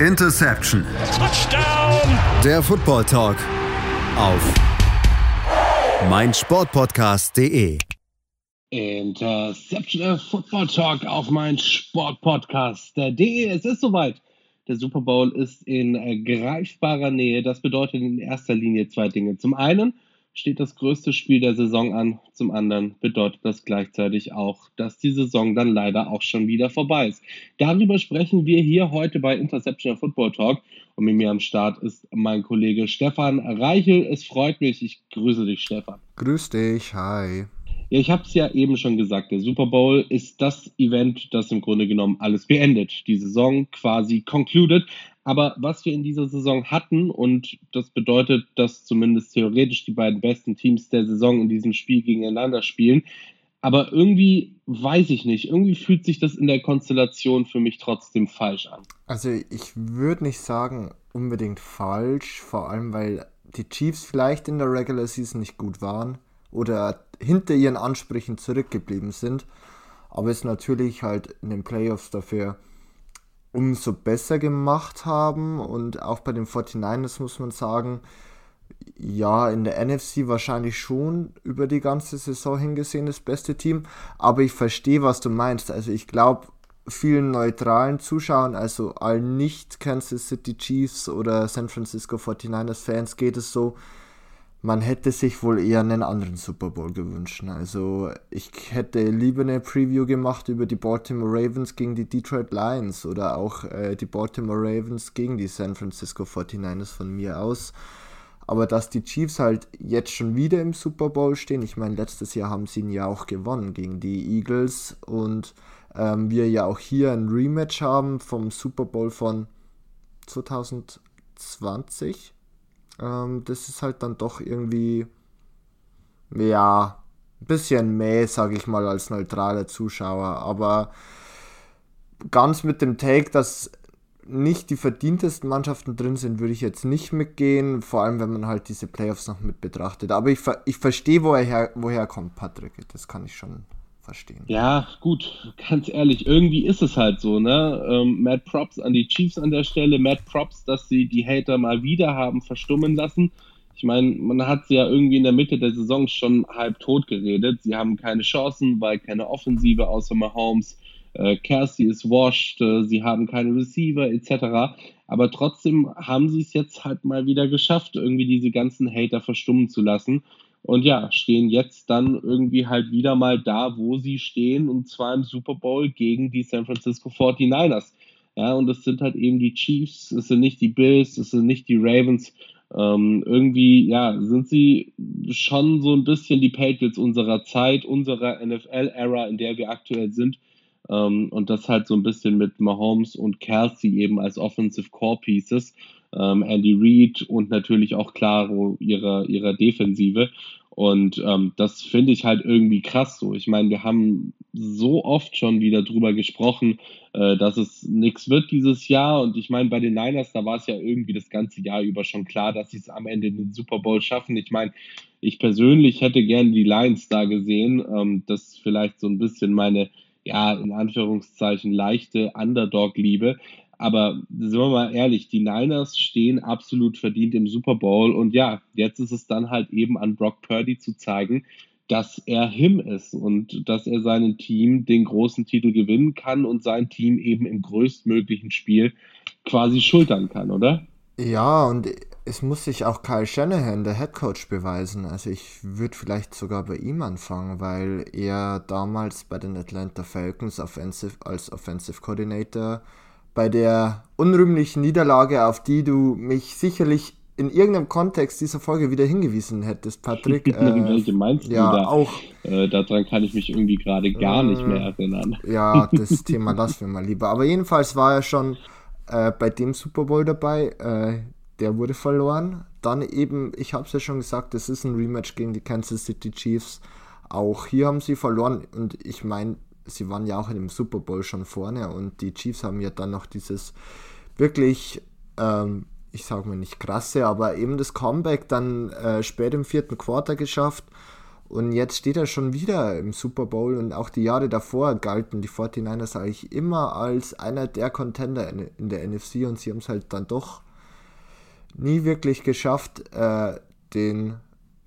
Interception. Touchdown. Der Football Talk auf meinsportpodcast.de. Interception der Football Talk auf meinsportpodcast.de. Es ist soweit. Der Super Bowl ist in greifbarer Nähe. Das bedeutet in erster Linie zwei Dinge. Zum einen steht das größte Spiel der Saison an. Zum anderen bedeutet das gleichzeitig auch, dass die Saison dann leider auch schon wieder vorbei ist. Darüber sprechen wir hier heute bei Interception Football Talk. Und mit mir am Start ist mein Kollege Stefan Reichel. Es freut mich. Ich grüße dich, Stefan. Grüß dich. Hi. Ja, ich habe es ja eben schon gesagt, der Super Bowl ist das Event, das im Grunde genommen alles beendet. Die Saison quasi concluded. Aber was wir in dieser Saison hatten, und das bedeutet, dass zumindest theoretisch die beiden besten Teams der Saison in diesem Spiel gegeneinander spielen, aber irgendwie weiß ich nicht, irgendwie fühlt sich das in der Konstellation für mich trotzdem falsch an. Also ich würde nicht sagen unbedingt falsch, vor allem weil die Chiefs vielleicht in der Regular Season nicht gut waren oder hinter ihren Ansprüchen zurückgeblieben sind, aber es natürlich halt in den Playoffs dafür umso besser gemacht haben. Und auch bei den 49ers muss man sagen, ja, in der NFC wahrscheinlich schon über die ganze Saison hingesehen das beste Team. Aber ich verstehe, was du meinst. Also ich glaube, vielen neutralen Zuschauern, also allen nicht Kansas City Chiefs oder San Francisco 49ers Fans geht es so, man hätte sich wohl eher einen anderen Super Bowl gewünscht. Also ich hätte lieber eine Preview gemacht über die Baltimore Ravens gegen die Detroit Lions oder auch äh, die Baltimore Ravens gegen die San Francisco 49ers von mir aus. Aber dass die Chiefs halt jetzt schon wieder im Super Bowl stehen, ich meine, letztes Jahr haben sie ihn ja auch gewonnen gegen die Eagles und ähm, wir ja auch hier ein Rematch haben vom Super Bowl von 2020 ähm, das ist halt dann doch irgendwie, ja, ein bisschen mehr, sage ich mal, als neutraler Zuschauer. Aber ganz mit dem Take, dass nicht die verdientesten Mannschaften drin sind, würde ich jetzt nicht mitgehen, vor allem wenn man halt diese Playoffs noch mit betrachtet. Aber ich, ich verstehe, woher, woher kommt Patrick, das kann ich schon verstehen. Ja, gut, ganz ehrlich, irgendwie ist es halt so, ne? Ähm, Mad Props an die Chiefs an der Stelle, Mad Props, dass sie die Hater mal wieder haben verstummen lassen. Ich meine, man hat sie ja irgendwie in der Mitte der Saison schon halb tot geredet. Sie haben keine Chancen, weil keine Offensive außer Mahomes. Äh, ist washed, äh, sie haben keine Receiver etc. Aber trotzdem haben sie es jetzt halt mal wieder geschafft, irgendwie diese ganzen Hater verstummen zu lassen. Und ja, stehen jetzt dann irgendwie halt wieder mal da, wo sie stehen, und zwar im Super Bowl gegen die San Francisco 49ers. Ja, und es sind halt eben die Chiefs, es sind nicht die Bills, es sind nicht die Ravens. Ähm, irgendwie, ja, sind sie schon so ein bisschen die Patriots unserer Zeit, unserer NFL-Ära, in der wir aktuell sind. Ähm, und das halt so ein bisschen mit Mahomes und Kelsey eben als Offensive Core Pieces ähm, Andy Reid und natürlich auch Claro ihrer, ihrer Defensive. Und ähm, das finde ich halt irgendwie krass so. Ich meine, wir haben so oft schon wieder drüber gesprochen, äh, dass es nichts wird dieses Jahr. Und ich meine, bei den Niners, da war es ja irgendwie das ganze Jahr über schon klar, dass sie es am Ende in den Super Bowl schaffen. Ich meine, ich persönlich hätte gerne die Lions da gesehen. Ähm, das ist vielleicht so ein bisschen meine, ja, in Anführungszeichen leichte Underdog-Liebe. Aber sind wir mal ehrlich, die Niners stehen absolut verdient im Super Bowl. Und ja, jetzt ist es dann halt eben an Brock Purdy zu zeigen, dass er him ist und dass er seinem Team den großen Titel gewinnen kann und sein Team eben im größtmöglichen Spiel quasi schultern kann, oder? Ja, und es muss sich auch Kyle Shanahan, der Head Coach, beweisen. Also ich würde vielleicht sogar bei ihm anfangen, weil er damals bei den Atlanta Falcons offensive, als Offensive Coordinator bei der unrühmlichen Niederlage, auf die du mich sicherlich in irgendeinem Kontext dieser Folge wieder hingewiesen hättest, Patrick. Äh, Welche meinst ja, du da? Auch, äh, daran kann ich mich irgendwie gerade gar äh, nicht mehr erinnern. Ja, das Thema lassen wir mal lieber. Aber jedenfalls war er schon äh, bei dem Super Bowl dabei. Äh, der wurde verloren. Dann eben, ich habe es ja schon gesagt, das ist ein Rematch gegen die Kansas City Chiefs. Auch hier haben sie verloren. Und ich meine, sie waren ja auch in dem Super Bowl schon vorne und die Chiefs haben ja dann noch dieses wirklich, ähm, ich sage mal nicht krasse, aber eben das Comeback dann äh, spät im vierten Quarter geschafft Und jetzt steht er schon wieder im Super Bowl und auch die Jahre davor galten die 49ers eigentlich immer als einer der Contender in, in der NFC und sie haben es halt dann doch nie wirklich geschafft, äh, den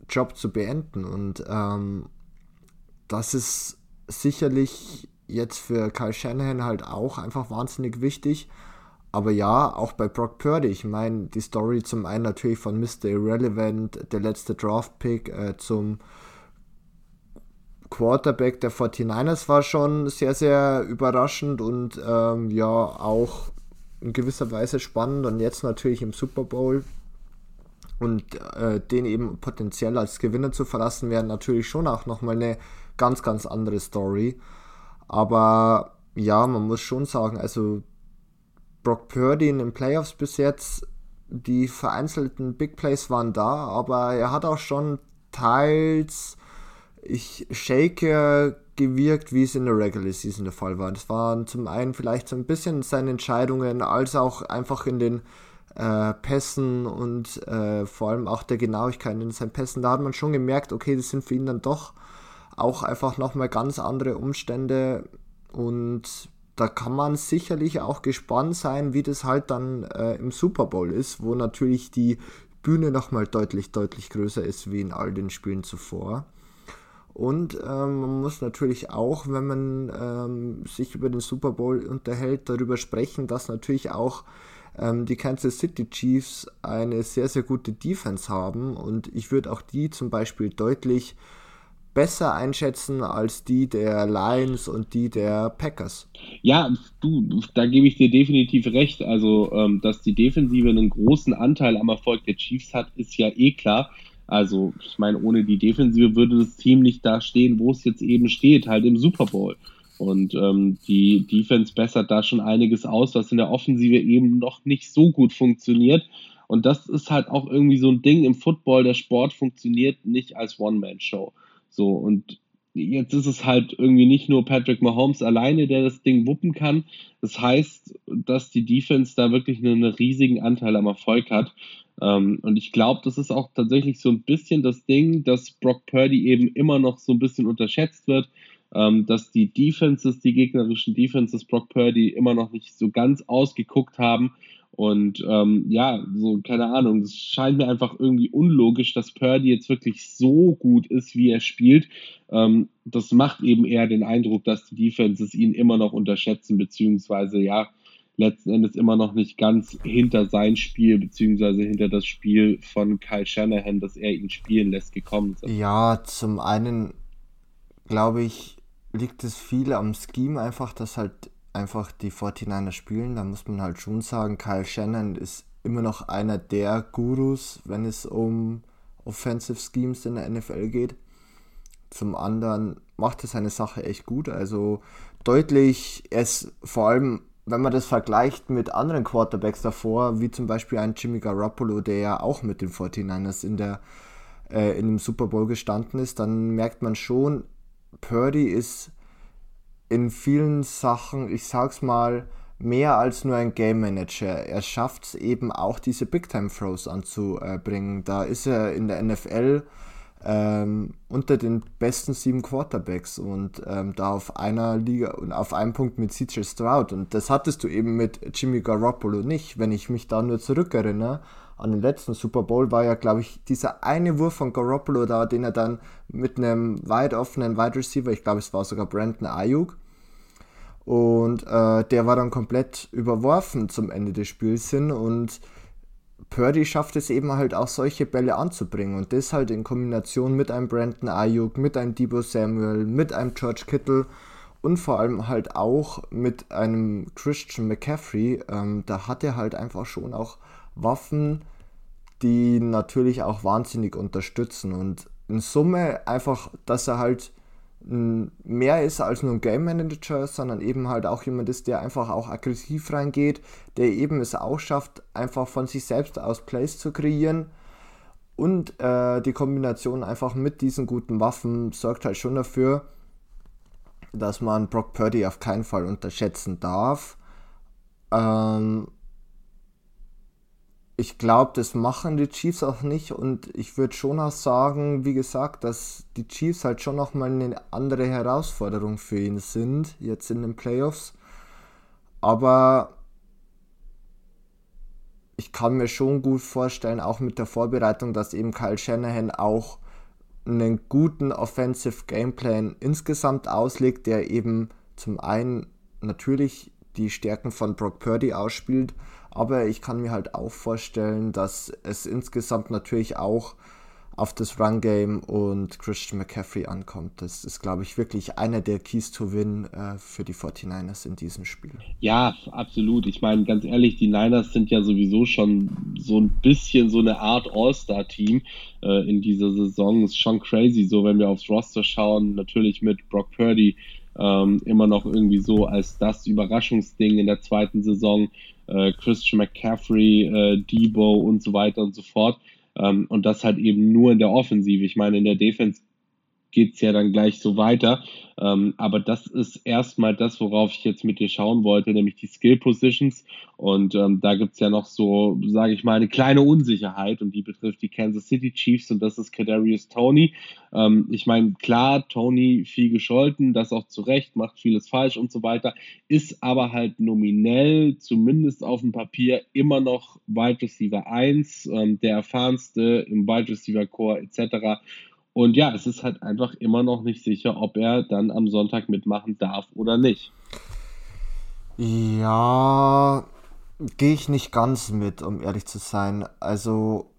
Job zu beenden. Und ähm, das ist sicherlich jetzt für Kyle Shanahan halt auch einfach wahnsinnig wichtig. Aber ja, auch bei Brock Purdy. Ich meine, die Story zum einen natürlich von Mr. Irrelevant, der letzte Draft-Pick, äh, zum Quarterback der 49ers war schon sehr, sehr überraschend und ähm, ja, auch in gewisser Weise spannend. Und jetzt natürlich im Super Bowl und äh, den eben potenziell als Gewinner zu verlassen, wäre natürlich schon auch nochmal eine ganz, ganz andere Story. Aber ja, man muss schon sagen, also Brock Purdy in den Playoffs bis jetzt, die vereinzelten Big Plays waren da, aber er hat auch schon teils ich Shaker gewirkt, wie es in der Regular Season der Fall war. Das waren zum einen vielleicht so ein bisschen seine Entscheidungen, als auch einfach in den äh, Pässen und äh, vor allem auch der Genauigkeit in seinen Pässen. Da hat man schon gemerkt, okay, das sind für ihn dann doch auch einfach nochmal ganz andere Umstände und da kann man sicherlich auch gespannt sein, wie das halt dann äh, im Super Bowl ist, wo natürlich die Bühne nochmal deutlich, deutlich größer ist wie in all den Spielen zuvor. Und ähm, man muss natürlich auch, wenn man ähm, sich über den Super Bowl unterhält, darüber sprechen, dass natürlich auch ähm, die Kansas City Chiefs eine sehr, sehr gute Defense haben. Und ich würde auch die zum Beispiel deutlich besser einschätzen als die der Lions und die der Packers. Ja, du, da gebe ich dir definitiv recht. Also, ähm, dass die Defensive einen großen Anteil am Erfolg der Chiefs hat, ist ja eh klar. Also, ich meine, ohne die Defensive würde das Team nicht da stehen, wo es jetzt eben steht, halt im Super Bowl. Und ähm, die Defense bessert da schon einiges aus, was in der Offensive eben noch nicht so gut funktioniert. Und das ist halt auch irgendwie so ein Ding im Football. Der Sport funktioniert nicht als One-Man-Show. So, und jetzt ist es halt irgendwie nicht nur Patrick Mahomes alleine, der das Ding wuppen kann. Das heißt, dass die Defense da wirklich einen riesigen Anteil am Erfolg hat. Ähm, und ich glaube, das ist auch tatsächlich so ein bisschen das Ding, dass Brock Purdy eben immer noch so ein bisschen unterschätzt wird, ähm, dass die Defenses, die gegnerischen Defenses Brock Purdy immer noch nicht so ganz ausgeguckt haben. Und ähm, ja, so, keine Ahnung, es scheint mir einfach irgendwie unlogisch, dass Purdy jetzt wirklich so gut ist, wie er spielt. Ähm, das macht eben eher den Eindruck, dass die Defenses ihn immer noch unterschätzen, beziehungsweise ja, letzten Endes immer noch nicht ganz hinter sein Spiel, beziehungsweise hinter das Spiel von Kyle Shanahan, dass er ihn spielen lässt, gekommen sind. Ja, zum einen glaube ich, liegt es viel am Scheme einfach, dass halt einfach die 49er spielen. Da muss man halt schon sagen, Kyle Shannon ist immer noch einer der Gurus, wenn es um Offensive Schemes in der NFL geht. Zum anderen macht er seine Sache echt gut. Also deutlich, ist vor allem wenn man das vergleicht mit anderen Quarterbacks davor, wie zum Beispiel ein Jimmy Garoppolo, der ja auch mit den 49ers in, der, äh, in dem Super Bowl gestanden ist, dann merkt man schon, Purdy ist in vielen Sachen, ich sag's mal, mehr als nur ein Game Manager. Er schafft es eben auch, diese Big Time Throws anzubringen. Da ist er in der NFL ähm, unter den besten sieben Quarterbacks und ähm, da auf einer Liga und auf einem Punkt mit CJ Stroud. Und das hattest du eben mit Jimmy Garoppolo nicht. Wenn ich mich da nur zurückerinnere, an den letzten Super Bowl war ja, glaube ich, dieser eine Wurf von Garoppolo da, den er dann mit einem weit offenen Wide Receiver, ich glaube, es war sogar Brandon Ayuk, und äh, der war dann komplett überworfen zum Ende des Spiels hin und Purdy schafft es eben halt auch solche Bälle anzubringen und das halt in Kombination mit einem Brandon Ayuk, mit einem Debo Samuel, mit einem George Kittle und vor allem halt auch mit einem Christian McCaffrey. Ähm, da hat er halt einfach schon auch Waffen, die natürlich auch wahnsinnig unterstützen und in Summe einfach, dass er halt mehr ist als nur ein Game Manager, sondern eben halt auch jemand ist, der einfach auch aggressiv reingeht, der eben es auch schafft, einfach von sich selbst aus Plays zu kreieren. Und äh, die Kombination einfach mit diesen guten Waffen sorgt halt schon dafür, dass man Brock Purdy auf keinen Fall unterschätzen darf. Ähm, ich glaube, das machen die Chiefs auch nicht und ich würde schon auch sagen, wie gesagt, dass die Chiefs halt schon nochmal eine andere Herausforderung für ihn sind, jetzt in den Playoffs. Aber ich kann mir schon gut vorstellen, auch mit der Vorbereitung, dass eben Kyle Shanahan auch einen guten Offensive Gameplan insgesamt auslegt, der eben zum einen natürlich die Stärken von Brock Purdy ausspielt, aber ich kann mir halt auch vorstellen, dass es insgesamt natürlich auch auf das Run-Game und Christian McCaffrey ankommt. Das ist, glaube ich, wirklich einer der Keys to Win äh, für die 49ers in diesem Spiel. Ja, absolut. Ich meine, ganz ehrlich, die Niners sind ja sowieso schon so ein bisschen so eine Art All-Star-Team äh, in dieser Saison. Ist schon crazy, so wenn wir aufs Roster schauen, natürlich mit Brock Purdy ähm, immer noch irgendwie so als das Überraschungsding in der zweiten Saison. Äh, Christian McCaffrey, äh, Debo und so weiter und so fort. Ähm, und das halt eben nur in der Offensive. Ich meine, in der Defense geht es ja dann gleich so weiter. Ähm, aber das ist erstmal das, worauf ich jetzt mit dir schauen wollte, nämlich die Skill Positions. Und ähm, da gibt es ja noch so, sage ich mal, eine kleine Unsicherheit und die betrifft die Kansas City Chiefs und das ist Kadarius Tony. Ähm, ich meine, klar, Tony viel gescholten, das auch zu Recht, macht vieles falsch und so weiter, ist aber halt nominell, zumindest auf dem Papier, immer noch Wide Receiver 1, ähm, der erfahrenste im Wide Receiver Core etc. Und ja, es ist halt einfach immer noch nicht sicher, ob er dann am Sonntag mitmachen darf oder nicht. Ja, gehe ich nicht ganz mit, um ehrlich zu sein. Also,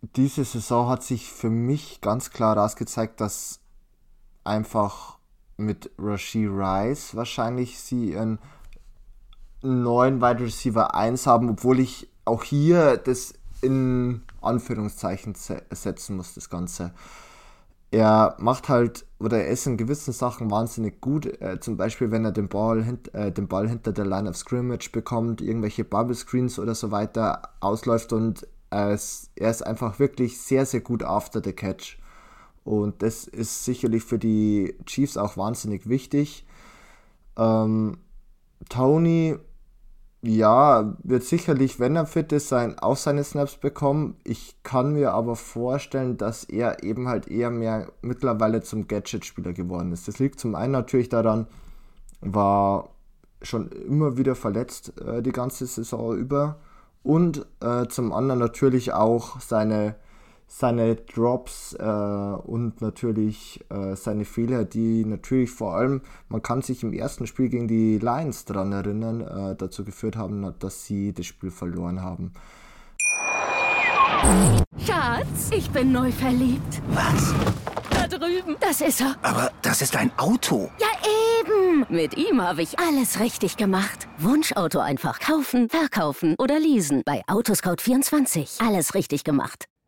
diese Saison hat sich für mich ganz klar rausgezeigt, dass einfach mit Rashi Rice wahrscheinlich sie einen neuen Wide Receiver 1 haben, obwohl ich auch hier das in Anführungszeichen setzen muss, das Ganze. Er macht halt, oder er ist in gewissen Sachen wahnsinnig gut. Äh, zum Beispiel, wenn er den Ball, hint, äh, den Ball hinter der Line of Scrimmage bekommt, irgendwelche Bubble Screens oder so weiter ausläuft und er ist, er ist einfach wirklich sehr, sehr gut after the catch. Und das ist sicherlich für die Chiefs auch wahnsinnig wichtig. Ähm, Tony ja, wird sicherlich, wenn er fit ist, sein, auch seine Snaps bekommen. Ich kann mir aber vorstellen, dass er eben halt eher mehr mittlerweile zum Gadget-Spieler geworden ist. Das liegt zum einen natürlich daran, war schon immer wieder verletzt äh, die ganze Saison über und äh, zum anderen natürlich auch seine seine Drops äh, und natürlich äh, seine Fehler, die natürlich vor allem, man kann sich im ersten Spiel gegen die Lions daran erinnern, äh, dazu geführt haben, dass sie das Spiel verloren haben. Schatz, ich bin neu verliebt. Was? Da drüben. Das ist er. Aber das ist ein Auto. Ja, eben. Mit ihm habe ich alles richtig gemacht. Wunschauto einfach kaufen, verkaufen oder leasen. Bei Autoscout24. Alles richtig gemacht.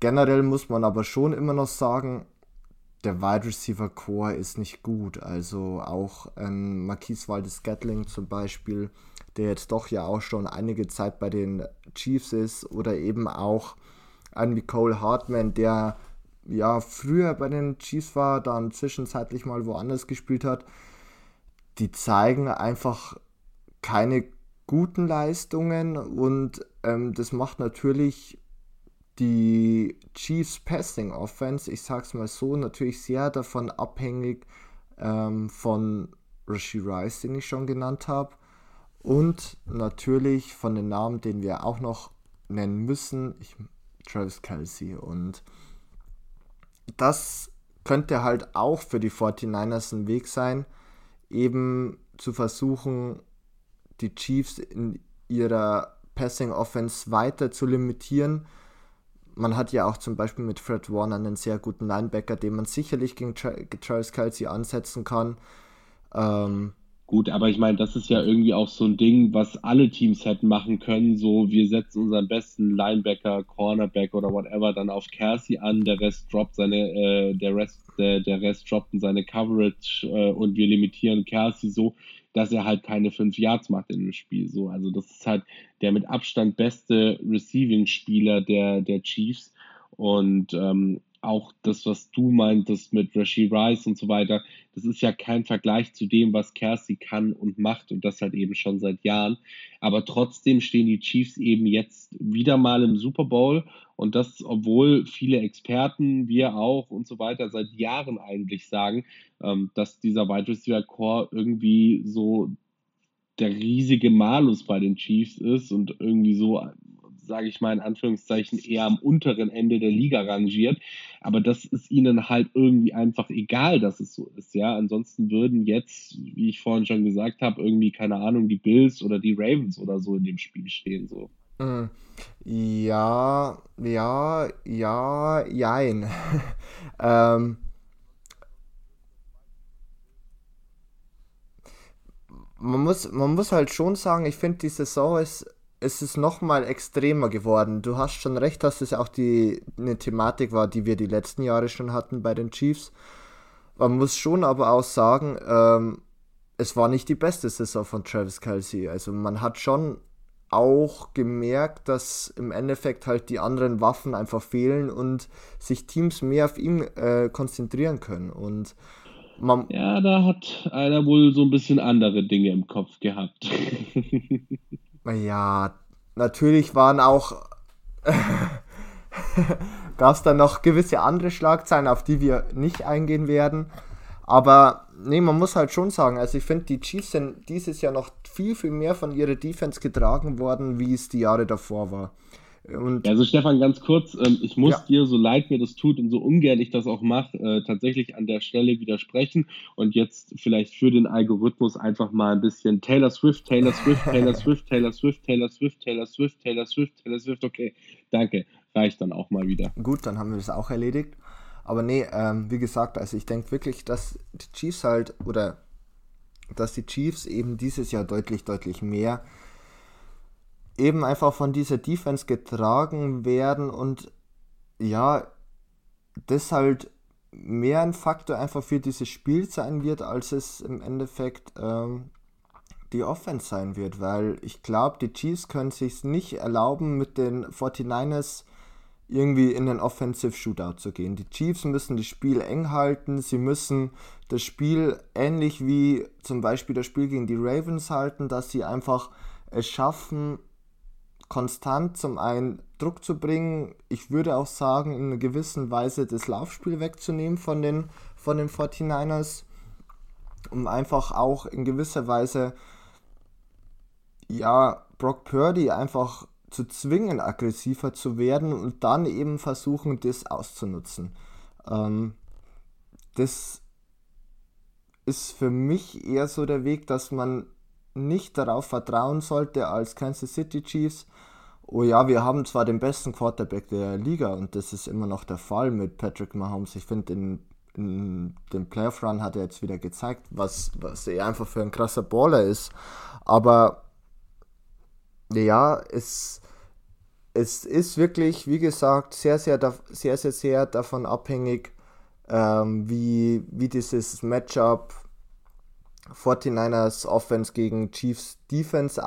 Generell muss man aber schon immer noch sagen, der Wide Receiver Core ist nicht gut. Also auch ähm, Marquise Waldes Gatling zum Beispiel, der jetzt doch ja auch schon einige Zeit bei den Chiefs ist, oder eben auch ein Nicole Hartman, der ja früher bei den Chiefs war, dann zwischenzeitlich mal woanders gespielt hat. Die zeigen einfach keine guten Leistungen und ähm, das macht natürlich die Chiefs Passing Offense, ich sag's mal so, natürlich sehr davon abhängig ähm, von Rashi Rice, den ich schon genannt habe. Und natürlich von den Namen, den wir auch noch nennen müssen, ich, Travis Kelsey. Und das könnte halt auch für die 49ers ein Weg sein, eben zu versuchen, die Chiefs in ihrer Passing Offense weiter zu limitieren man hat ja auch zum Beispiel mit Fred Warner einen sehr guten Linebacker, den man sicherlich gegen Charles Kelsey ansetzen kann. Ähm, Gut, aber ich meine, das ist ja irgendwie auch so ein Ding, was alle Teams hätten machen können. So, wir setzen unseren besten Linebacker, Cornerback oder whatever dann auf Kelsey an, der Rest droppt seine, äh, der Rest, der, der Rest droppt in seine Coverage äh, und wir limitieren Kelsey so, dass er halt keine fünf Yards macht in dem Spiel. So, also das ist halt der mit Abstand beste Receiving-Spieler der, der Chiefs. Und ähm, auch das, was du meintest mit Rashi Rice und so weiter, das ist ja kein Vergleich zu dem, was Kersey kann und macht und das halt eben schon seit Jahren. Aber trotzdem stehen die Chiefs eben jetzt wieder mal im Super Bowl und das, obwohl viele Experten, wir auch und so weiter seit Jahren eigentlich sagen, ähm, dass dieser Wide Receiver Core irgendwie so der riesige Malus bei den Chiefs ist und irgendwie so sage ich mal in Anführungszeichen, eher am unteren Ende der Liga rangiert. Aber das ist ihnen halt irgendwie einfach egal, dass es so ist. Ja, ansonsten würden jetzt, wie ich vorhin schon gesagt habe, irgendwie, keine Ahnung, die Bills oder die Ravens oder so in dem Spiel stehen. So. Mm. Ja, ja, ja, jein. ähm, man muss, man muss halt schon sagen, ich finde, die Saison ist es ist nochmal extremer geworden. Du hast schon recht, dass es auch die, eine Thematik war, die wir die letzten Jahre schon hatten bei den Chiefs. Man muss schon aber auch sagen, ähm, es war nicht die beste Saison von Travis Kelsey. Also man hat schon auch gemerkt, dass im Endeffekt halt die anderen Waffen einfach fehlen und sich Teams mehr auf ihn äh, konzentrieren können. Und man ja, da hat einer wohl so ein bisschen andere Dinge im Kopf gehabt. Ja, natürlich waren auch. gab es dann noch gewisse andere Schlagzeilen, auf die wir nicht eingehen werden. Aber nee, man muss halt schon sagen, also ich finde, die Chiefs sind dieses Jahr noch viel, viel mehr von ihrer Defense getragen worden, wie es die Jahre davor war. Und also Stefan, ganz kurz, ähm, ich muss ja. dir, so leid mir das tut und so ungern ich das auch mache, äh, tatsächlich an der Stelle widersprechen und jetzt vielleicht für den Algorithmus einfach mal ein bisschen Taylor Swift, Taylor Swift, Taylor Swift, Taylor Swift, Taylor Swift, Taylor Swift, Taylor Swift, Taylor Swift, okay, danke, reicht dann auch mal wieder. Gut, dann haben wir das auch erledigt. Aber nee, ähm, wie gesagt, also ich denke wirklich, dass die Chiefs halt, oder dass die Chiefs eben dieses Jahr deutlich, deutlich mehr eben einfach von dieser Defense getragen werden und ja, das halt mehr ein Faktor einfach für dieses Spiel sein wird, als es im Endeffekt ähm, die Offense sein wird, weil ich glaube, die Chiefs können sich nicht erlauben, mit den 49ers irgendwie in den Offensive Shootout zu gehen. Die Chiefs müssen das Spiel eng halten, sie müssen das Spiel ähnlich wie zum Beispiel das Spiel gegen die Ravens halten, dass sie einfach es schaffen, konstant zum einen Druck zu bringen, ich würde auch sagen, in einer gewissen Weise das Laufspiel wegzunehmen von den, von den 49ers, um einfach auch in gewisser Weise, ja, Brock Purdy einfach zu zwingen, aggressiver zu werden und dann eben versuchen, das auszunutzen. Ähm, das ist für mich eher so der Weg, dass man nicht darauf vertrauen sollte als Kansas City Chiefs, oh ja, wir haben zwar den besten Quarterback der Liga und das ist immer noch der Fall mit Patrick Mahomes. Ich finde, in, in dem Playoff Run hat er jetzt wieder gezeigt, was, was er einfach für ein krasser Baller ist. Aber ja, es, es ist wirklich, wie gesagt, sehr, sehr, sehr, sehr, sehr davon abhängig, ähm, wie, wie dieses Matchup 49ers Offense gegen Chiefs Defense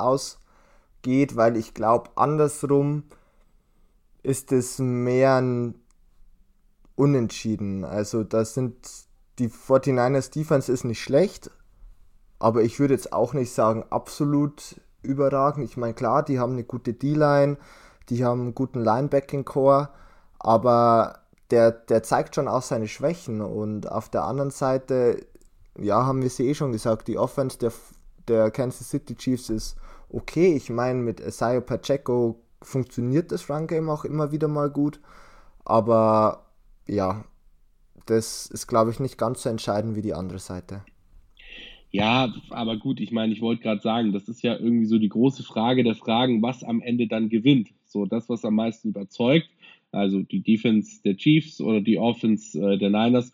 ausgeht, weil ich glaube, andersrum ist es mehr ein Unentschieden. Also das sind die 49ers Defense ist nicht schlecht, aber ich würde jetzt auch nicht sagen absolut überragend. Ich meine, klar, die haben eine gute D-Line, die haben einen guten Linebacking-Core, aber der, der zeigt schon auch seine Schwächen und auf der anderen Seite ja, haben wir sie eh schon gesagt, die Offense der, der Kansas City Chiefs ist okay. Ich meine, mit Isaiah Pacheco funktioniert das Run-Game auch immer wieder mal gut. Aber ja, das ist, glaube ich, nicht ganz so entscheidend wie die andere Seite. Ja, aber gut, ich meine, ich wollte gerade sagen, das ist ja irgendwie so die große Frage der Fragen, was am Ende dann gewinnt. So das, was am meisten überzeugt, also die Defense der Chiefs oder die Offense äh, der Niners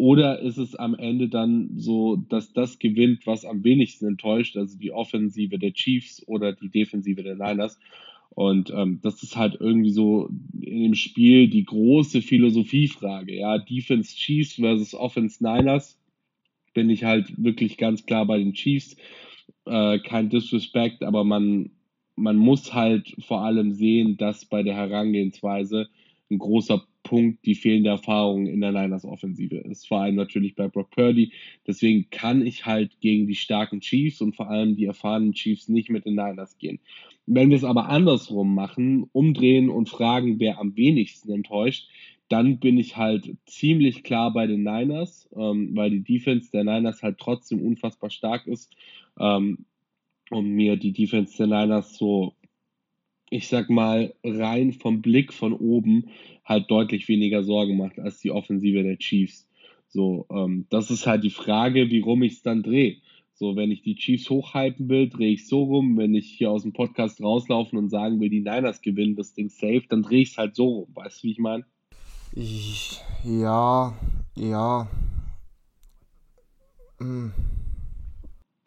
oder ist es am Ende dann so, dass das gewinnt, was am wenigsten enttäuscht, also die Offensive der Chiefs oder die Defensive der Niners? Und ähm, das ist halt irgendwie so in dem Spiel die große Philosophiefrage. Ja, Defense Chiefs versus Offense Niners bin ich halt wirklich ganz klar bei den Chiefs. Äh, kein Disrespect, aber man, man muss halt vor allem sehen, dass bei der Herangehensweise ein großer Punkt die fehlende Erfahrung in der Niners Offensive ist. Vor allem natürlich bei Brock Purdy. Deswegen kann ich halt gegen die starken Chiefs und vor allem die erfahrenen Chiefs nicht mit den Niners gehen. Wenn wir es aber andersrum machen, umdrehen und fragen, wer am wenigsten enttäuscht, dann bin ich halt ziemlich klar bei den Niners, ähm, weil die Defense der Niners halt trotzdem unfassbar stark ist ähm, und mir die Defense der Niners so ich sag mal, rein vom Blick von oben halt deutlich weniger Sorgen macht als die Offensive der Chiefs. So, ähm, das ist halt die Frage, wie rum ich es dann drehe. So, wenn ich die Chiefs hochhypen will, drehe ich so rum. Wenn ich hier aus dem Podcast rauslaufen und sagen will, die Niners gewinnen das Ding safe, dann drehe ich es halt so rum. Weißt du, wie ich meine? Ja, ja. Hm.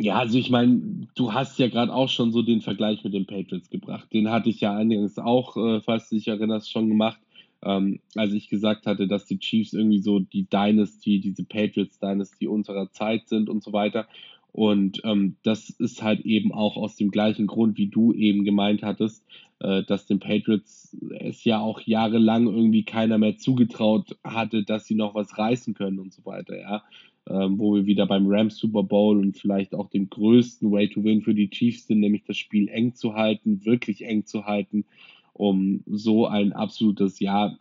Ja, also ich meine, du hast ja gerade auch schon so den Vergleich mit den Patriots gebracht. Den hatte ich ja eingangs auch, äh, falls du dich erinnerst, schon gemacht, ähm, als ich gesagt hatte, dass die Chiefs irgendwie so die Dynasty, diese Patriots Dynasty unserer Zeit sind und so weiter. Und ähm, das ist halt eben auch aus dem gleichen Grund, wie du eben gemeint hattest, äh, dass den Patriots es ja auch jahrelang irgendwie keiner mehr zugetraut hatte, dass sie noch was reißen können und so weiter, ja ähm, wo wir wieder beim Rams Super Bowl und vielleicht auch dem größten Way to Win für die Chiefs sind, nämlich das Spiel eng zu halten, wirklich eng zu halten, um so ein absolutes, ja,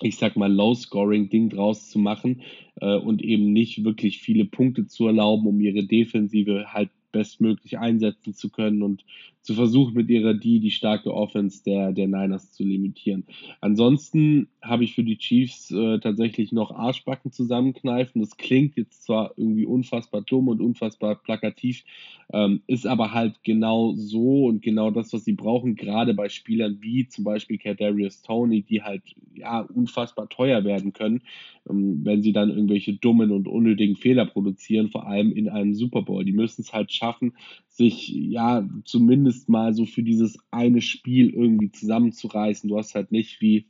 ich sag mal, Low-Scoring-Ding draus zu machen äh, und eben nicht wirklich viele Punkte zu erlauben, um ihre Defensive halt bestmöglich einsetzen zu können und zu versuchen, mit ihrer D die starke Offense der, der Niners zu limitieren. Ansonsten habe ich für die Chiefs äh, tatsächlich noch Arschbacken zusammenkneifen. Das klingt jetzt zwar irgendwie unfassbar dumm und unfassbar plakativ, ähm, ist aber halt genau so und genau das, was sie brauchen, gerade bei Spielern wie zum Beispiel Kadarius Tony, die halt ja unfassbar teuer werden können, ähm, wenn sie dann irgendwelche dummen und unnötigen Fehler produzieren, vor allem in einem Super Bowl. Die müssen es halt schaffen, sich ja zumindest mal so für dieses eine Spiel irgendwie zusammenzureißen. Du hast halt nicht wie,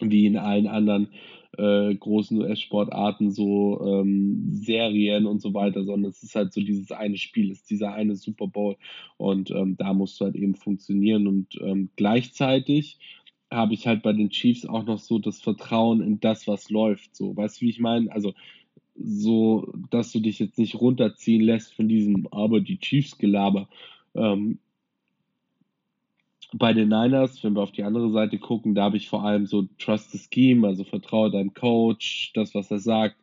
wie in allen anderen äh, großen US-Sportarten so ähm, Serien und so weiter, sondern es ist halt so dieses eine Spiel, ist dieser eine Super Bowl und ähm, da musst du halt eben funktionieren und ähm, gleichzeitig habe ich halt bei den Chiefs auch noch so das Vertrauen in das, was läuft. So, weißt du, wie ich meine? Also so, dass du dich jetzt nicht runterziehen lässt von diesem aber die Chiefs-Gelaber. Ähm, bei den Niners, wenn wir auf die andere Seite gucken, da habe ich vor allem so Trust the Scheme, also vertraue deinem Coach, das, was er sagt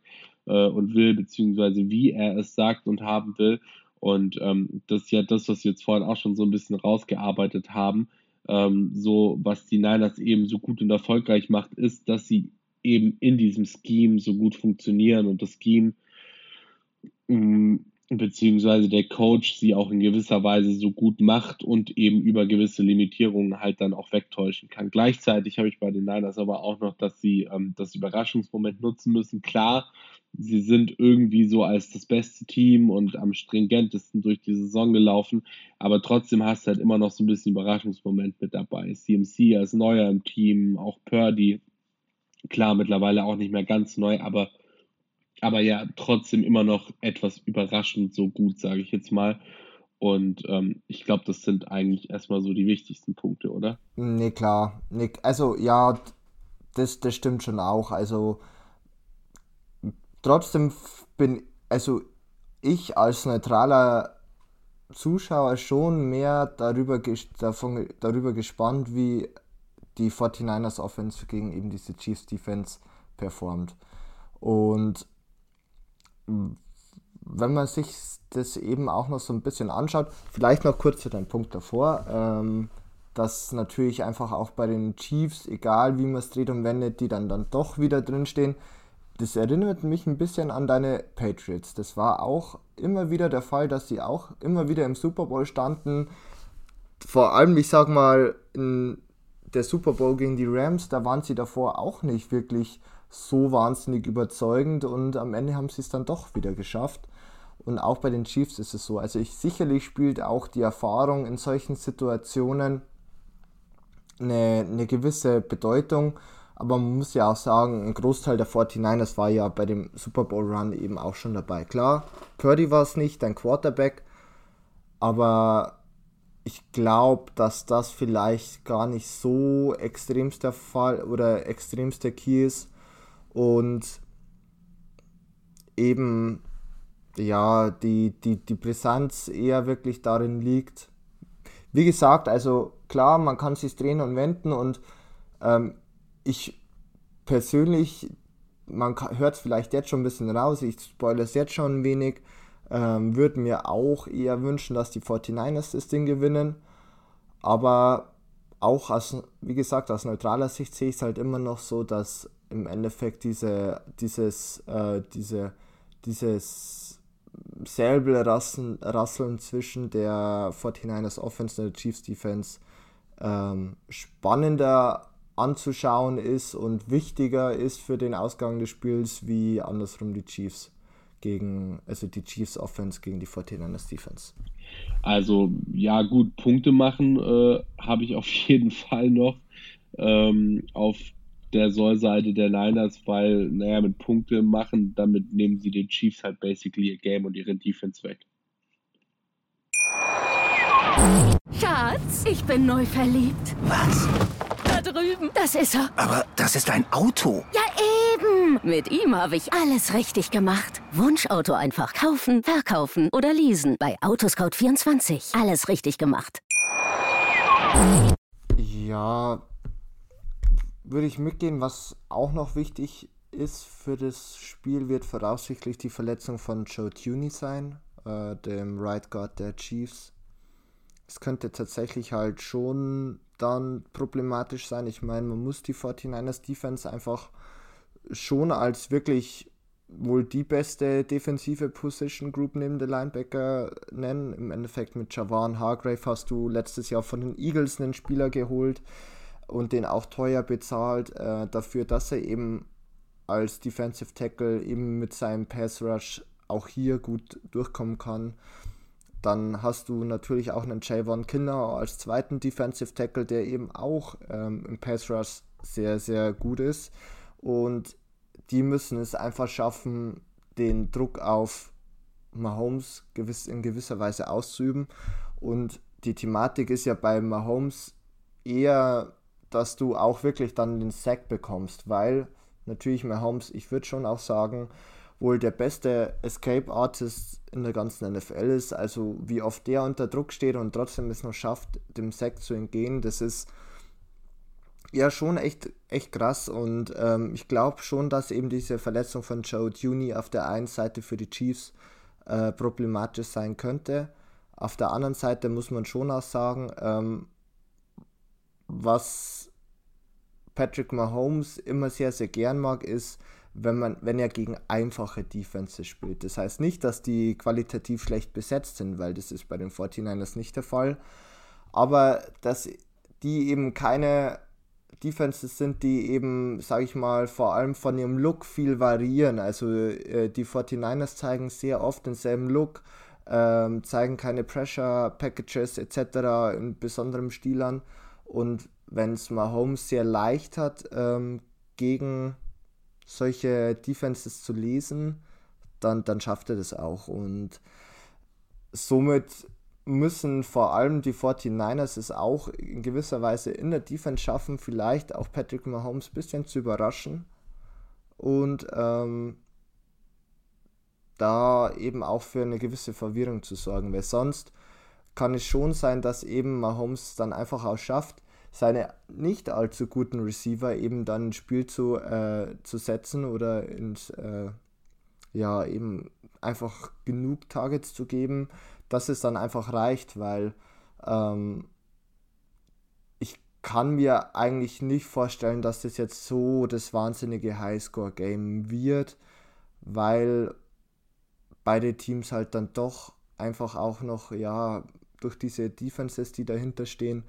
äh, und will, beziehungsweise wie er es sagt und haben will. Und ähm, das ist ja das, was wir jetzt vorhin auch schon so ein bisschen rausgearbeitet haben. Ähm, so, was die Niners eben so gut und erfolgreich macht, ist, dass sie eben in diesem Scheme so gut funktionieren und das Scheme mm, beziehungsweise der Coach sie auch in gewisser Weise so gut macht und eben über gewisse Limitierungen halt dann auch wegtäuschen kann. Gleichzeitig habe ich bei den Niners aber auch noch, dass sie ähm, das Überraschungsmoment nutzen müssen. Klar, sie sind irgendwie so als das beste Team und am stringentesten durch die Saison gelaufen, aber trotzdem hast du halt immer noch so ein bisschen Überraschungsmoment mit dabei. CMC als Neuer im Team, auch Purdy, Klar, mittlerweile auch nicht mehr ganz neu, aber, aber ja, trotzdem immer noch etwas überraschend so gut, sage ich jetzt mal. Und ähm, ich glaube, das sind eigentlich erstmal so die wichtigsten Punkte, oder? Nee, klar. Nee, also ja, das, das stimmt schon auch. Also trotzdem bin, also ich als neutraler Zuschauer schon mehr darüber, davon, darüber gespannt, wie die 49ers Offense gegen eben diese Chiefs Defense performt. Und wenn man sich das eben auch noch so ein bisschen anschaut, vielleicht noch kurz zu deinem Punkt davor, ähm, dass natürlich einfach auch bei den Chiefs, egal wie man es dreht und wendet, die dann, dann doch wieder drinstehen, das erinnert mich ein bisschen an deine Patriots. Das war auch immer wieder der Fall, dass sie auch immer wieder im Super Bowl standen. Vor allem, ich sag mal, in der Super Bowl gegen die Rams, da waren sie davor auch nicht wirklich so wahnsinnig überzeugend und am Ende haben sie es dann doch wieder geschafft. Und auch bei den Chiefs ist es so. Also ich sicherlich spielt auch die Erfahrung in solchen Situationen eine, eine gewisse Bedeutung. Aber man muss ja auch sagen, ein Großteil der 49ers war ja bei dem Super Bowl Run eben auch schon dabei. Klar, Purdy war es nicht, dein Quarterback. Aber ich glaube, dass das vielleicht gar nicht so extremster Fall oder extremster Key ist. Und eben ja, die, die, die Brisanz eher wirklich darin liegt. Wie gesagt, also klar, man kann sich drehen und wenden und ähm, ich persönlich, man hört es vielleicht jetzt schon ein bisschen raus, ich spoilere es jetzt schon ein wenig, ähm, würde mir auch eher wünschen, dass die 49ers das Ding gewinnen. Aber auch als, wie gesagt, aus neutraler Sicht sehe ich es halt immer noch so, dass im Endeffekt diese, dieses, äh, diese, dieses Säbelrasseln zwischen der 49ers Offense und der Chiefs Defense ähm, spannender anzuschauen ist und wichtiger ist für den Ausgang des Spiels wie andersrum die Chiefs gegen, also die Chiefs Offense gegen die 49ers Defense. Also ja gut, Punkte machen äh, habe ich auf jeden Fall noch ähm, auf der Sollseite der Niners, weil, naja, mit Punkte machen, damit nehmen sie den Chiefs halt basically ihr Game und ihre Defense weg. Schatz, ich bin neu verliebt. Was? Da drüben. Das ist er. Aber das ist ein Auto. Ja, Mit ihm habe ich alles richtig gemacht. Wunschauto einfach kaufen, verkaufen oder leasen. Bei Autoscout24. Alles richtig gemacht. Ja, würde ich mitgehen. Was auch noch wichtig ist für das Spiel, wird voraussichtlich die Verletzung von Joe Tuney sein, äh, dem Right Guard der Chiefs. Es könnte tatsächlich halt schon dann problematisch sein. Ich meine, man muss die 49ers Defense einfach schon als wirklich wohl die beste defensive Position Group neben der Linebacker nennen. Im Endeffekt mit Javan Hargrave hast du letztes Jahr von den Eagles einen Spieler geholt, und den auch teuer bezahlt, äh, dafür, dass er eben als Defensive Tackle eben mit seinem Pass Rush auch hier gut durchkommen kann. Dann hast du natürlich auch einen Javon Kinder als zweiten Defensive Tackle, der eben auch ähm, im Pass Rush sehr, sehr gut ist. Und die müssen es einfach schaffen, den Druck auf Mahomes gewiss, in gewisser Weise auszuüben. Und die Thematik ist ja bei Mahomes eher dass du auch wirklich dann den Sack bekommst, weil natürlich Mahomes, ich würde schon auch sagen, wohl der beste Escape Artist in der ganzen NFL ist. Also wie oft der unter Druck steht und trotzdem es noch schafft, dem Sack zu entgehen, das ist ja schon echt, echt krass. Und ähm, ich glaube schon, dass eben diese Verletzung von Joe Duni auf der einen Seite für die Chiefs äh, problematisch sein könnte. Auf der anderen Seite muss man schon auch sagen, ähm, was Patrick Mahomes immer sehr, sehr gern mag, ist, wenn, man, wenn er gegen einfache Defenses spielt. Das heißt nicht, dass die qualitativ schlecht besetzt sind, weil das ist bei den 49ers nicht der Fall. Aber dass die eben keine Defenses sind, die eben, sage ich mal, vor allem von ihrem Look viel variieren. Also äh, die 49ers zeigen sehr oft denselben Look, ähm, zeigen keine Pressure Packages etc. in besonderem Stil an. Und wenn es Mahomes sehr leicht hat, ähm, gegen solche Defenses zu lesen, dann, dann schafft er das auch. Und somit müssen vor allem die 49ers es auch in gewisser Weise in der Defense schaffen, vielleicht auch Patrick Mahomes ein bisschen zu überraschen. Und ähm, da eben auch für eine gewisse Verwirrung zu sorgen, weil sonst kann es schon sein, dass eben Mahomes dann einfach auch schafft, seine nicht allzu guten Receiver eben dann ins Spiel zu, äh, zu setzen oder ins, äh, ja, eben einfach genug Targets zu geben, dass es dann einfach reicht, weil ähm, ich kann mir eigentlich nicht vorstellen, dass das jetzt so das wahnsinnige Highscore-Game wird, weil beide Teams halt dann doch einfach auch noch, ja, durch diese Defenses, die dahinter stehen,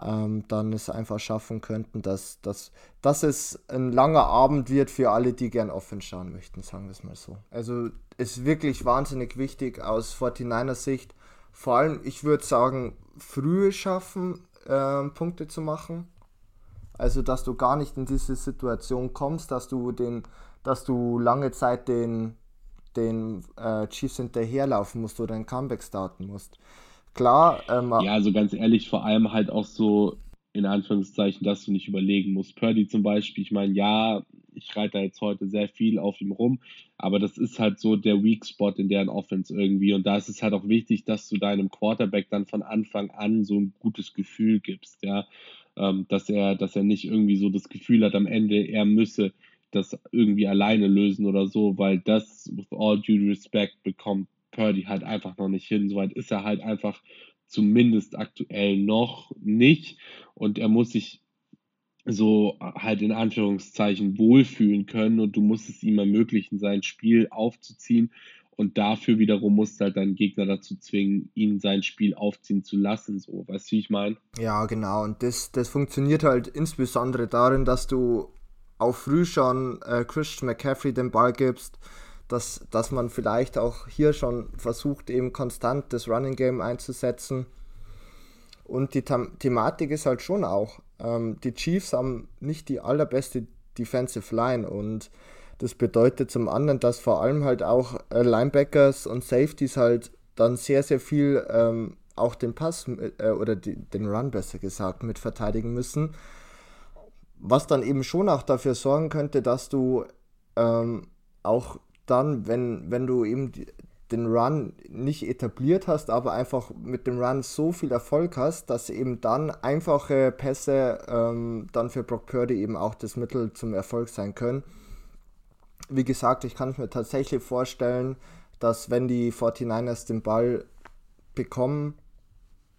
ähm, dann es einfach schaffen könnten, dass, dass, dass es ein langer Abend wird für alle, die gern offen schauen möchten, sagen wir es mal so. Also ist wirklich wahnsinnig wichtig aus 49er Sicht. Vor allem, ich würde sagen, frühe schaffen, äh, Punkte zu machen. Also, dass du gar nicht in diese Situation kommst, dass du den, dass du lange Zeit den, den äh, Chiefs hinterherlaufen musst oder ein Comeback starten musst. Klar. Ähm, ja, also ganz ehrlich, vor allem halt auch so in Anführungszeichen, dass du nicht überlegen musst. Purdy zum Beispiel, ich meine, ja, ich reite jetzt heute sehr viel auf ihm rum, aber das ist halt so der Weak Spot in deren Offense irgendwie. Und da ist es halt auch wichtig, dass du deinem Quarterback dann von Anfang an so ein gutes Gefühl gibst, ja. Ähm, dass er, dass er nicht irgendwie so das Gefühl hat am Ende, er müsse das irgendwie alleine lösen oder so, weil das, with all due respect, bekommt Purdy halt einfach noch nicht hin. Soweit ist er halt einfach zumindest aktuell noch nicht. Und er muss sich so halt in Anführungszeichen wohlfühlen können und du musst es ihm ermöglichen, sein Spiel aufzuziehen. Und dafür wiederum musst du halt deinen Gegner dazu zwingen, ihn sein Spiel aufziehen zu lassen. So, weißt du, wie ich meine? Ja, genau. Und das, das funktioniert halt insbesondere darin, dass du auch früh schon äh, Christian McCaffrey den Ball gibst, dass, dass man vielleicht auch hier schon versucht, eben konstant das Running Game einzusetzen. Und die Them Thematik ist halt schon auch, ähm, die Chiefs haben nicht die allerbeste Defensive Line und das bedeutet zum anderen, dass vor allem halt auch äh, Linebackers und Safeties halt dann sehr, sehr viel ähm, auch den Pass äh, oder die, den Run besser gesagt mit verteidigen müssen. Was dann eben schon auch dafür sorgen könnte, dass du ähm, auch dann, wenn, wenn du eben den Run nicht etabliert hast, aber einfach mit dem Run so viel Erfolg hast, dass eben dann einfache Pässe ähm, dann für Brock Purdy eben auch das Mittel zum Erfolg sein können. Wie gesagt, ich kann es mir tatsächlich vorstellen, dass wenn die 49ers den Ball bekommen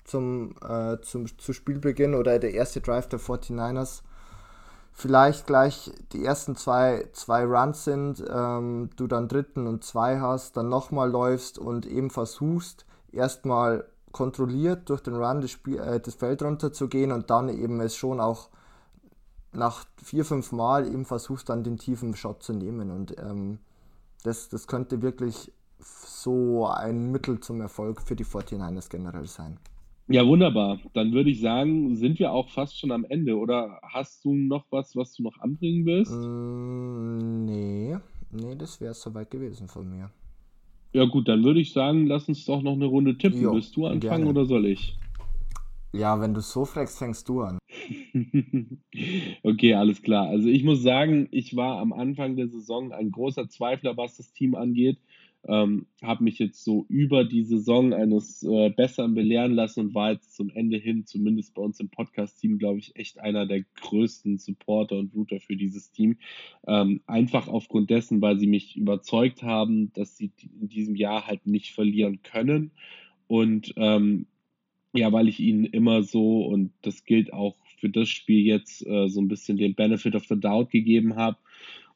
zum, äh, zum zu Spielbeginn oder der erste Drive der 49ers, vielleicht gleich die ersten zwei, zwei Runs sind, ähm, du dann dritten und zwei hast, dann nochmal läufst und eben versuchst, erstmal kontrolliert durch den Run das, Spiel, äh, das Feld runterzugehen und dann eben es schon auch nach vier, fünf Mal eben versuchst, dann den tiefen Shot zu nehmen. Und ähm, das, das könnte wirklich so ein Mittel zum Erfolg für die 49ers generell sein. Ja, wunderbar. Dann würde ich sagen, sind wir auch fast schon am Ende. Oder hast du noch was, was du noch anbringen willst? Mm, nee, nee, das wäre es soweit gewesen von mir. Ja gut, dann würde ich sagen, lass uns doch noch eine Runde tippen. Jo, Willst du anfangen gerne. oder soll ich? Ja, wenn du so fragst, fängst du an. okay, alles klar. Also ich muss sagen, ich war am Anfang der Saison ein großer Zweifler, was das Team angeht ähm, habe mich jetzt so über die Saison eines äh, Besseren belehren lassen und war jetzt zum Ende hin, zumindest bei uns im Podcast-Team, glaube ich, echt einer der größten Supporter und Router für dieses Team. Ähm, einfach aufgrund dessen, weil sie mich überzeugt haben, dass sie in diesem Jahr halt nicht verlieren können. Und ähm, ja, weil ich ihnen immer so, und das gilt auch für das Spiel jetzt, äh, so ein bisschen den Benefit of the Doubt gegeben habe.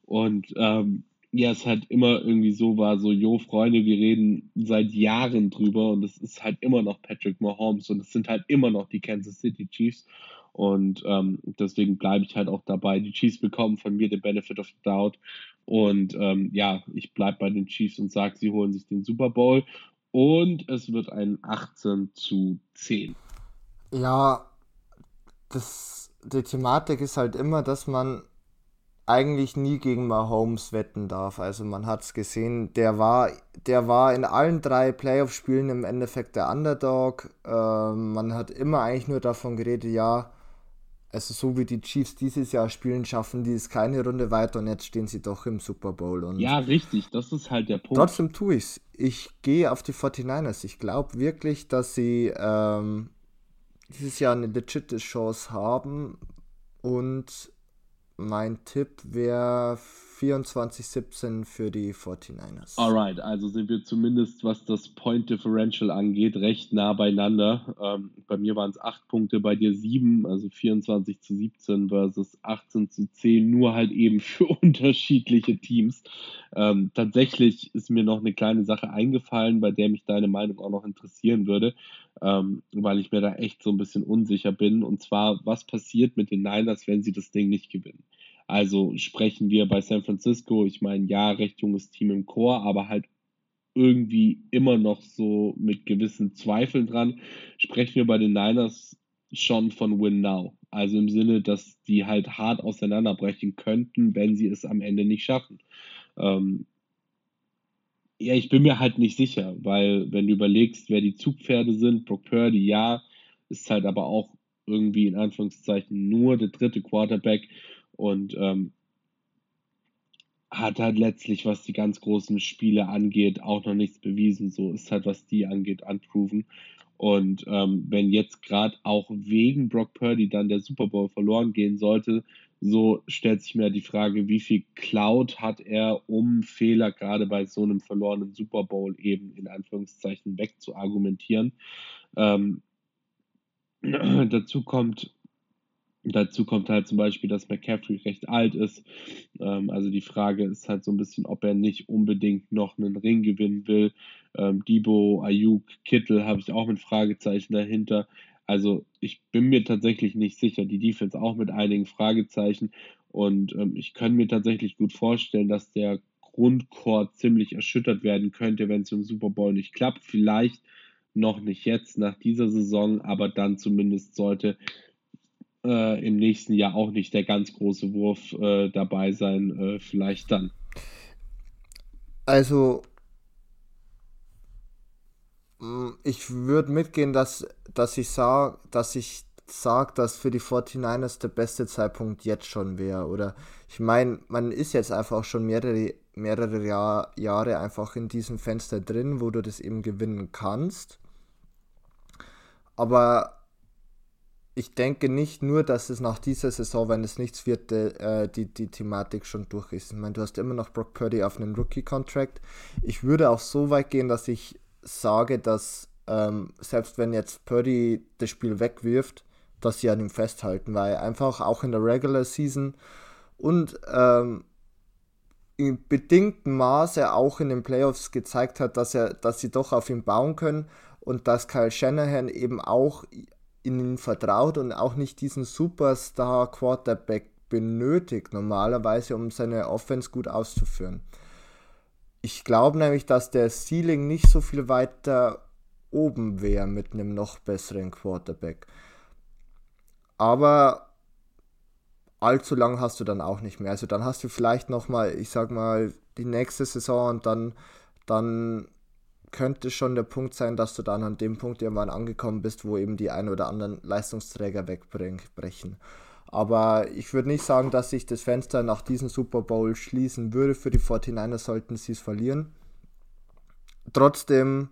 Und ähm, ja, es halt immer irgendwie so war, so, jo, Freunde, wir reden seit Jahren drüber und es ist halt immer noch Patrick Mahomes und es sind halt immer noch die Kansas City Chiefs und ähm, deswegen bleibe ich halt auch dabei. Die Chiefs bekommen von mir den Benefit of the Doubt und ähm, ja, ich bleibe bei den Chiefs und sage, sie holen sich den Super Bowl und es wird ein 18 zu 10. Ja, das, die Thematik ist halt immer, dass man eigentlich nie gegen Mahomes wetten darf. Also man hat es gesehen, der war, der war in allen drei Playoff-Spielen im Endeffekt der Underdog. Ähm, man hat immer eigentlich nur davon geredet, ja, also so wie die Chiefs dieses Jahr spielen, schaffen die es keine Runde weiter und jetzt stehen sie doch im Super Bowl. Und ja, richtig, das ist halt der Punkt. Trotzdem tue ich es. Ich gehe auf die 49ers. Ich glaube wirklich, dass sie ähm, dieses Jahr eine legitime Chance haben und mein Tipp wäre 24-17 für die 49ers. Alright, also sind wir zumindest, was das Point Differential angeht, recht nah beieinander. Ähm, bei mir waren es 8 Punkte, bei dir 7, also 24 zu 17 versus 18 zu 10, nur halt eben für unterschiedliche Teams. Ähm, tatsächlich ist mir noch eine kleine Sache eingefallen, bei der mich deine Meinung auch noch interessieren würde, ähm, weil ich mir da echt so ein bisschen unsicher bin. Und zwar, was passiert mit den Niners, wenn sie das Ding nicht gewinnen? Also sprechen wir bei San Francisco, ich meine, ja, recht junges Team im Chor, aber halt irgendwie immer noch so mit gewissen Zweifeln dran. Sprechen wir bei den Niners schon von Win Now. Also im Sinne, dass die halt hart auseinanderbrechen könnten, wenn sie es am Ende nicht schaffen. Ähm, ja, ich bin mir halt nicht sicher, weil wenn du überlegst, wer die Zugpferde sind, Brock Purdy, ja, ist halt aber auch irgendwie in Anführungszeichen nur der dritte Quarterback und ähm, hat halt letztlich, was die ganz großen Spiele angeht, auch noch nichts bewiesen. So ist halt, was die angeht, unproven. Und ähm, wenn jetzt gerade auch wegen Brock Purdy dann der Super Bowl verloren gehen sollte, so stellt sich mir die Frage, wie viel Cloud hat er, um Fehler gerade bei so einem verlorenen Super Bowl eben in Anführungszeichen wegzuargumentieren. Ähm, dazu kommt, Dazu kommt halt zum Beispiel, dass McCaffrey recht alt ist. Ähm, also die Frage ist halt so ein bisschen, ob er nicht unbedingt noch einen Ring gewinnen will. Ähm, Debo, Ayuk, Kittel habe ich auch mit Fragezeichen dahinter. Also ich bin mir tatsächlich nicht sicher. Die Defense auch mit einigen Fragezeichen. Und ähm, ich kann mir tatsächlich gut vorstellen, dass der Grundchor ziemlich erschüttert werden könnte, wenn es im Super Bowl nicht klappt. Vielleicht noch nicht jetzt nach dieser Saison, aber dann zumindest sollte äh, im nächsten Jahr auch nicht der ganz große Wurf äh, dabei sein, äh, vielleicht dann. Also, mm, ich würde mitgehen, dass, dass ich sage, dass ich sage, dass für die 49ers der beste Zeitpunkt jetzt schon wäre. Oder ich meine, man ist jetzt einfach schon mehrere, mehrere Jahr, Jahre einfach in diesem Fenster drin, wo du das eben gewinnen kannst. Aber ich denke nicht nur, dass es nach dieser Saison, wenn es nichts wird, äh, die, die Thematik schon durch ist. Ich meine, du hast immer noch Brock Purdy auf einem Rookie-Contract. Ich würde auch so weit gehen, dass ich sage, dass ähm, selbst wenn jetzt Purdy das Spiel wegwirft, dass sie an ihm festhalten, weil einfach auch in der Regular Season und ähm, in bedingtem Maße auch in den Playoffs gezeigt hat, dass er, dass sie doch auf ihn bauen können und dass Kyle Shanahan eben auch in ihn vertraut und auch nicht diesen Superstar Quarterback benötigt normalerweise, um seine Offense gut auszuführen. Ich glaube nämlich, dass der Ceiling nicht so viel weiter oben wäre mit einem noch besseren Quarterback. Aber allzu lang hast du dann auch nicht mehr. Also dann hast du vielleicht noch mal, ich sag mal, die nächste Saison und dann, dann könnte schon der Punkt sein, dass du dann an dem Punkt irgendwann angekommen bist, wo eben die ein oder anderen Leistungsträger wegbrechen. Aber ich würde nicht sagen, dass sich das Fenster nach diesem Super Bowl schließen würde für die 49ers, sollten sie es verlieren. Trotzdem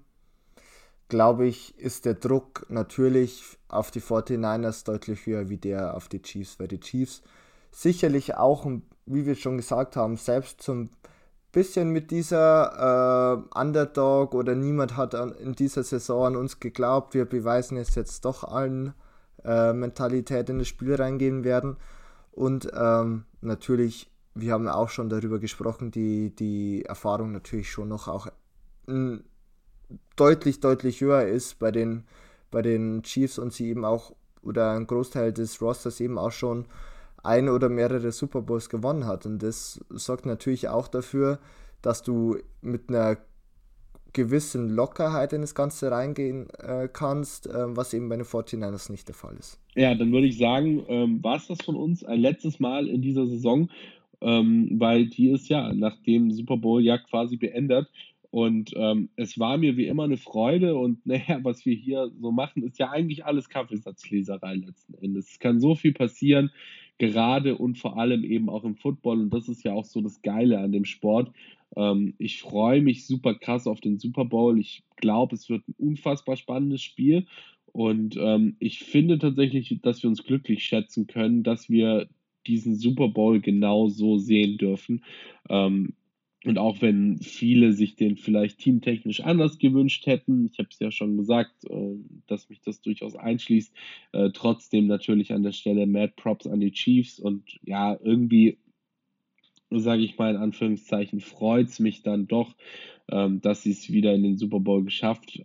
glaube ich, ist der Druck natürlich auf die 49ers deutlich höher wie der auf die Chiefs, weil die Chiefs sicherlich auch, wie wir schon gesagt haben, selbst zum bisschen mit dieser äh, Underdog oder niemand hat an, in dieser Saison an uns geglaubt, wir beweisen es jetzt doch allen äh, Mentalität in das Spiel reingehen werden. Und ähm, natürlich, wir haben auch schon darüber gesprochen, die, die Erfahrung natürlich schon noch auch deutlich, deutlich höher ist bei den, bei den Chiefs und sie eben auch, oder ein Großteil des Rosters eben auch schon ein oder mehrere Super Bowls gewonnen hat. Und das sorgt natürlich auch dafür, dass du mit einer gewissen Lockerheit in das Ganze reingehen äh, kannst, äh, was eben bei den 49ers nicht der Fall ist. Ja, dann würde ich sagen, ähm, war es das von uns ein letztes Mal in dieser Saison, ähm, weil die ist ja nach dem Super Bowl ja quasi beendet. Und ähm, es war mir wie immer eine Freude. Und naja, was wir hier so machen, ist ja eigentlich alles Kaffeesatzleserei letzten Endes. Es kann so viel passieren gerade und vor allem eben auch im Football. Und das ist ja auch so das Geile an dem Sport. Ähm, ich freue mich super krass auf den Super Bowl. Ich glaube, es wird ein unfassbar spannendes Spiel. Und ähm, ich finde tatsächlich, dass wir uns glücklich schätzen können, dass wir diesen Super Bowl genau so sehen dürfen. Ähm, und auch wenn viele sich den vielleicht teamtechnisch anders gewünscht hätten, ich habe es ja schon gesagt, äh, dass mich das durchaus einschließt, äh, trotzdem natürlich an der Stelle Mad Props an die Chiefs und ja, irgendwie, sage ich mal in Anführungszeichen, freut es mich dann doch, ähm, dass sie es wieder in den Super Bowl geschafft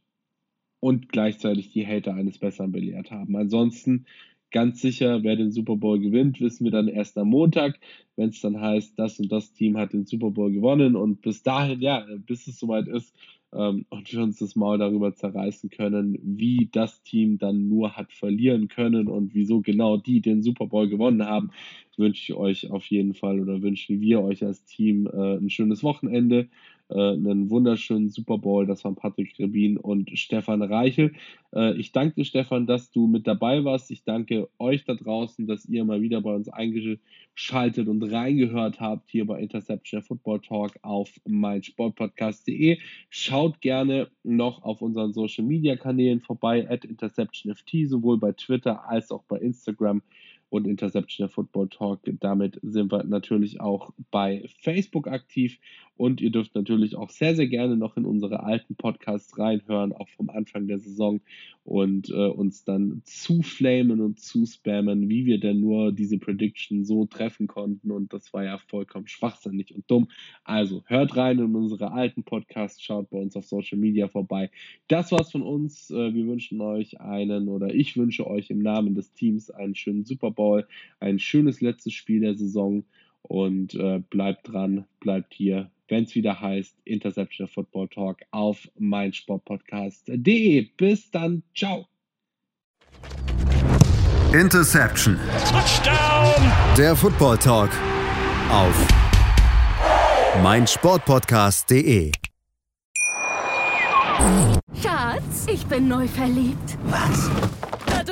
und gleichzeitig die Hater eines Besseren belehrt haben. Ansonsten Ganz sicher, wer den Super Bowl gewinnt, wissen wir dann erst am Montag, wenn es dann heißt, das und das Team hat den Super Bowl gewonnen. Und bis dahin, ja, bis es soweit ist ähm, und wir uns das Maul darüber zerreißen können, wie das Team dann nur hat verlieren können und wieso genau die den Super Bowl gewonnen haben, wünsche ich euch auf jeden Fall oder wünschen wir euch als Team äh, ein schönes Wochenende einen wunderschönen Super Bowl. Das waren Patrick Rebin und Stefan Reichel. Äh, ich danke dir, Stefan, dass du mit dabei warst. Ich danke euch da draußen, dass ihr mal wieder bei uns eingeschaltet und reingehört habt hier bei Interception Football Talk auf meinsportpodcast.de. Schaut gerne noch auf unseren Social Media Kanälen vorbei, at InterceptionFT, sowohl bei Twitter als auch bei Instagram und Interception der Football Talk. Damit sind wir natürlich auch bei Facebook aktiv und ihr dürft natürlich auch sehr, sehr gerne noch in unsere alten Podcasts reinhören, auch vom Anfang der Saison und äh, uns dann zuflamen und zuspammen, wie wir denn nur diese Prediction so treffen konnten und das war ja vollkommen schwachsinnig und dumm. Also hört rein in unsere alten Podcasts, schaut bei uns auf Social Media vorbei. Das war's von uns. Äh, wir wünschen euch einen oder ich wünsche euch im Namen des Teams einen schönen Super Bowl, ein schönes letztes Spiel der Saison und äh, bleibt dran, bleibt hier wenn es wieder heißt Interception Football Talk auf meinsportpodcast.de. Bis dann, ciao. Interception. Touchdown. Der Football Talk auf meinsportpodcast.de. Schatz, ich bin neu verliebt. Was?